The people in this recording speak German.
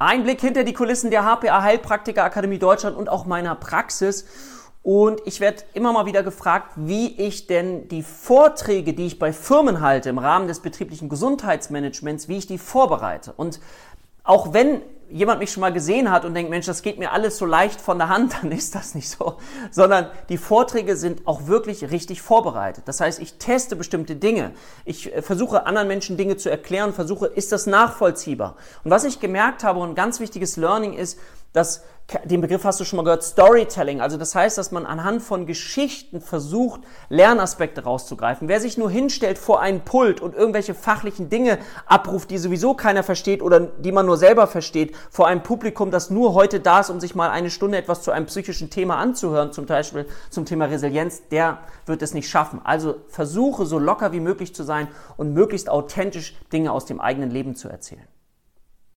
Ein Blick hinter die Kulissen der HPA Heilpraktiker Akademie Deutschland und auch meiner Praxis. Und ich werde immer mal wieder gefragt, wie ich denn die Vorträge, die ich bei Firmen halte im Rahmen des betrieblichen Gesundheitsmanagements, wie ich die vorbereite. Und auch wenn jemand mich schon mal gesehen hat und denkt, Mensch, das geht mir alles so leicht von der Hand, dann ist das nicht so, sondern die Vorträge sind auch wirklich richtig vorbereitet. Das heißt, ich teste bestimmte Dinge. Ich äh, versuche anderen Menschen Dinge zu erklären, versuche, ist das nachvollziehbar? Und was ich gemerkt habe und ein ganz wichtiges Learning ist, dass den Begriff hast du schon mal gehört, Storytelling. Also das heißt, dass man anhand von Geschichten versucht, Lernaspekte rauszugreifen. Wer sich nur hinstellt vor einen Pult und irgendwelche fachlichen Dinge abruft, die sowieso keiner versteht oder die man nur selber versteht, vor einem Publikum, das nur heute da ist, um sich mal eine Stunde etwas zu einem psychischen Thema anzuhören, zum Beispiel zum Thema Resilienz, der wird es nicht schaffen. Also versuche so locker wie möglich zu sein und möglichst authentisch Dinge aus dem eigenen Leben zu erzählen.